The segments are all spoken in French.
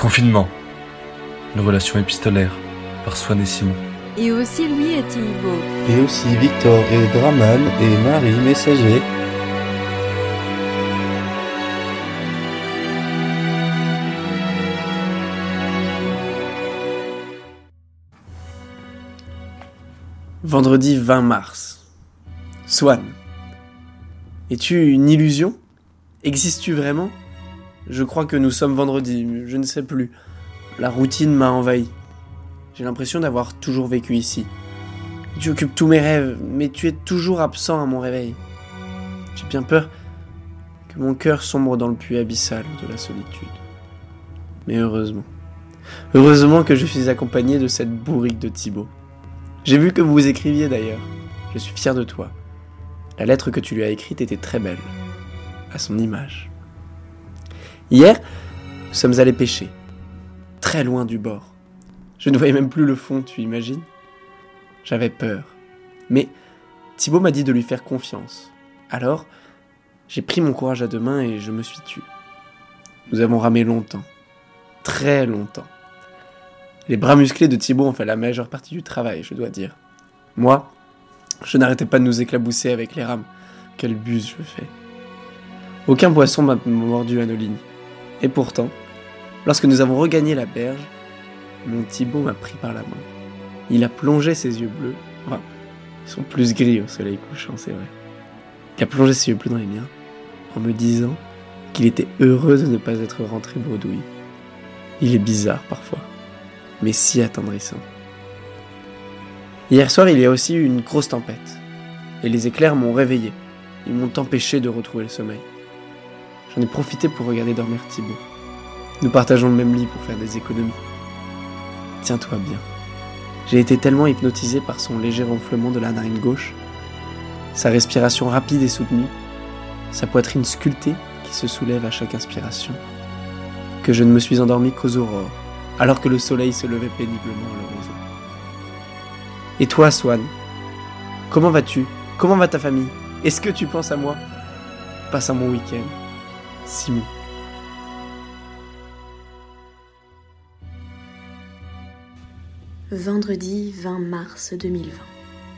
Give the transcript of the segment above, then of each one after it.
Confinement. Une relation épistolaire par Swan et Simon. Et aussi Louis et Thibault. Et aussi Victor et Draman et Marie Messager. Vendredi 20 mars. Swan. Es-tu une illusion? Existes-tu vraiment? Je crois que nous sommes vendredi, je ne sais plus. La routine m'a envahi. J'ai l'impression d'avoir toujours vécu ici. Tu occupes tous mes rêves, mais tu es toujours absent à mon réveil. J'ai bien peur que mon cœur sombre dans le puits abyssal de la solitude. Mais heureusement. Heureusement que je suis accompagné de cette bourrique de Thibaut. J'ai vu que vous vous écriviez d'ailleurs. Je suis fier de toi. La lettre que tu lui as écrite était très belle, à son image. Hier, nous sommes allés pêcher, très loin du bord. Je ne voyais même plus le fond, tu imagines? J'avais peur. Mais Thibaut m'a dit de lui faire confiance. Alors, j'ai pris mon courage à deux mains et je me suis tu. Nous avons ramé longtemps, très longtemps. Les bras musclés de Thibaut ont fait la majeure partie du travail, je dois dire. Moi, je n'arrêtais pas de nous éclabousser avec les rames. Quelle buse je fais? Aucun poisson m'a mordu à nos lignes. Et pourtant, lorsque nous avons regagné la berge, mon Thibaut m'a pris par la main. Il a plongé ses yeux bleus. Enfin, ils sont plus gris au soleil couchant, c'est vrai. Il a plongé ses yeux bleus dans les miens en me disant qu'il était heureux de ne pas être rentré bredouille. Il est bizarre parfois mais si attendrissant. Hier soir, il y a aussi eu une grosse tempête, et les éclairs m'ont réveillé. Ils m'ont empêché de retrouver le sommeil. J'en ai profité pour regarder dormir Thibaut. Nous partageons le même lit pour faire des économies. Tiens-toi bien. J'ai été tellement hypnotisé par son léger ronflement de la narine gauche, sa respiration rapide et soutenue, sa poitrine sculptée qui se soulève à chaque inspiration, que je ne me suis endormi qu'aux aurores alors que le soleil se levait péniblement à l'horizon. Et toi, Swan Comment vas-tu? Comment va ta famille? Est-ce que tu penses à moi? Passe un bon week-end. Simon. Vendredi 20 mars 2020.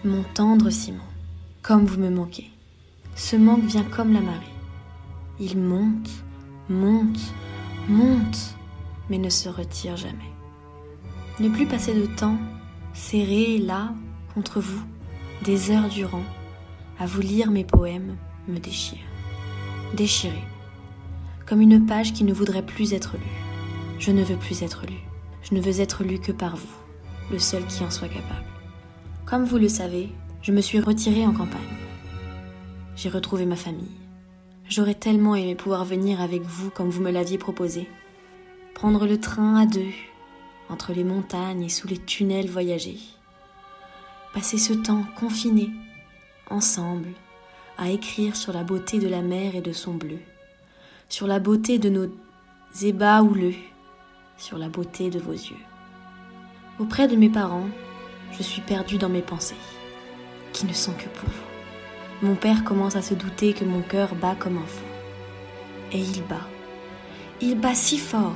Mon tendre Simon, comme vous me manquez. Ce manque vient comme la marée. Il monte, monte, monte mais ne se retire jamais. Ne plus passer de temps serré là, contre vous, des heures durant, à vous lire mes poèmes, me déchire. Déchiré, comme une page qui ne voudrait plus être lue. Je ne veux plus être lu. Je ne veux être lu que par vous, le seul qui en soit capable. Comme vous le savez, je me suis retirée en campagne. J'ai retrouvé ma famille. J'aurais tellement aimé pouvoir venir avec vous comme vous me l'aviez proposé, prendre le train à deux, entre les montagnes et sous les tunnels voyager. Passer ce temps confiné, ensemble, à écrire sur la beauté de la mer et de son bleu, sur la beauté de nos ébats houleux, sur la beauté de vos yeux. Auprès de mes parents, je suis perdue dans mes pensées, qui ne sont que pour vous. Mon père commence à se douter que mon cœur bat comme un fou. Et il bat. Il bat si fort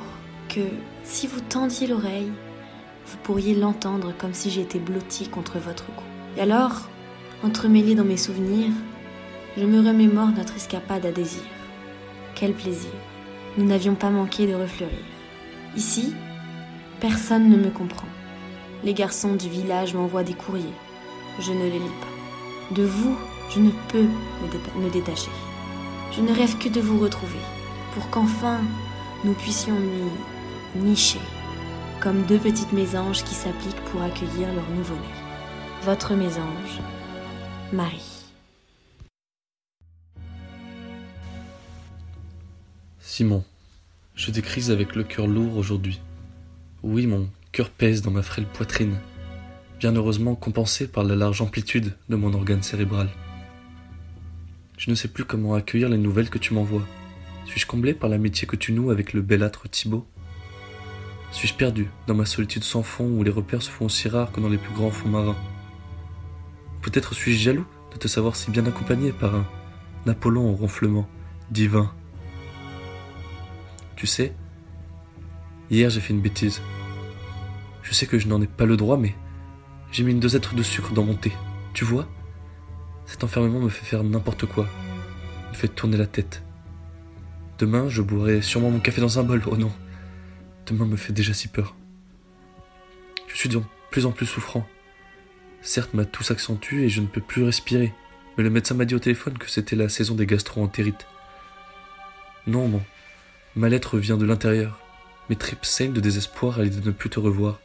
que si vous tendiez l'oreille, vous pourriez l'entendre comme si j'étais blottie contre votre cou. Et alors, entremêlée dans mes souvenirs, je me remémore notre escapade à désir. Quel plaisir. Nous n'avions pas manqué de refleurir. Ici, personne ne me comprend. Les garçons du village m'envoient des courriers. Je ne les lis pas. De vous, je ne peux me, détacher. Je ne rêve que de vous retrouver, pour qu'enfin nous puissions nous nichés, comme deux petites mésanges qui s'appliquent pour accueillir leur nouveau-né. Votre mésange, Marie. Simon, je t'écris avec le cœur lourd aujourd'hui. Oui, mon cœur pèse dans ma frêle poitrine, bien heureusement compensé par la large amplitude de mon organe cérébral. Je ne sais plus comment accueillir les nouvelles que tu m'envoies. Suis-je comblé par l'amitié que tu noues avec le belâtre Thibaut? Suis-je perdu dans ma solitude sans fond où les repères se font aussi rares que dans les plus grands fonds marins? Peut-être suis-je jaloux de te savoir si bien accompagné par un Apollon au ronflement divin. Tu sais, Hier, j'ai fait une bêtise. Je sais que je n'en ai pas le droit, mais j'ai mis une dosette de sucre dans mon thé. Tu vois? Cet enfermement me fait faire n'importe quoi. Me fait tourner la tête. Demain, je boirai sûrement mon café dans un bol. Oh non. Demain me fait déjà si peur. Je suis de plus en plus souffrant. Certes, ma toux s'accentue et je ne peux plus respirer. Mais le médecin m'a dit au téléphone que c'était la saison des gastro-entérites. Non, bon. Ma lettre vient de l'intérieur. Mes tripes saignent de désespoir à l'idée de ne plus te revoir.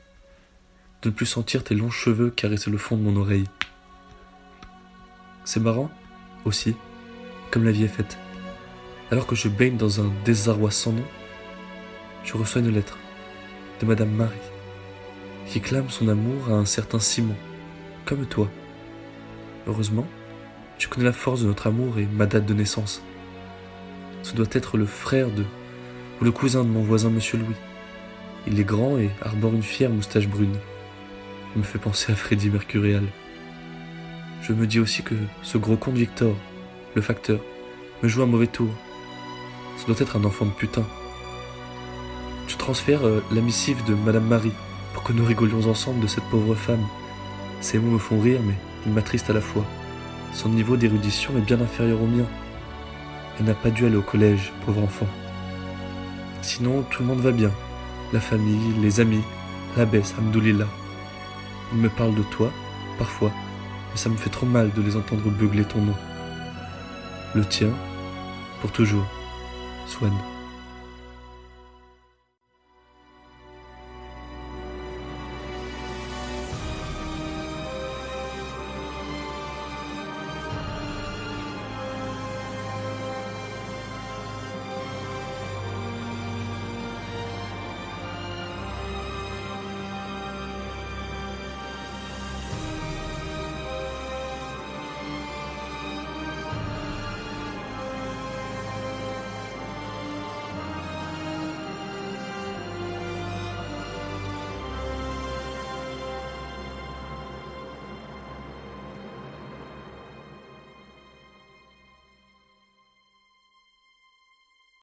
De ne plus sentir tes longs cheveux caresser le fond de mon oreille. C'est marrant, aussi, comme la vie est faite. Alors que je baigne dans un désarroi sans nom, je reçois une lettre de Madame Marie, qui clame son amour à un certain Simon, comme toi. Heureusement, tu connais la force de notre amour et ma date de naissance. Ce doit être le frère de le cousin de mon voisin Monsieur Louis. Il est grand et arbore une fière moustache brune. Il me fait penser à Freddy Mercurial. Je me dis aussi que ce gros con Victor, le facteur, me joue un mauvais tour. Ce doit être un enfant de putain. Je transfère euh, la missive de Madame Marie pour que nous rigolions ensemble de cette pauvre femme. Ces mots me font rire, mais ils m'attristent à la fois. Son niveau d'érudition est bien inférieur au mien. Elle n'a pas dû aller au collège, pauvre enfant. Sinon, tout le monde va bien. La famille, les amis, l'abbesse, Hamdoulillah. Ils me parlent de toi, parfois, mais ça me fait trop mal de les entendre beugler ton nom. Le tien, pour toujours, Swan.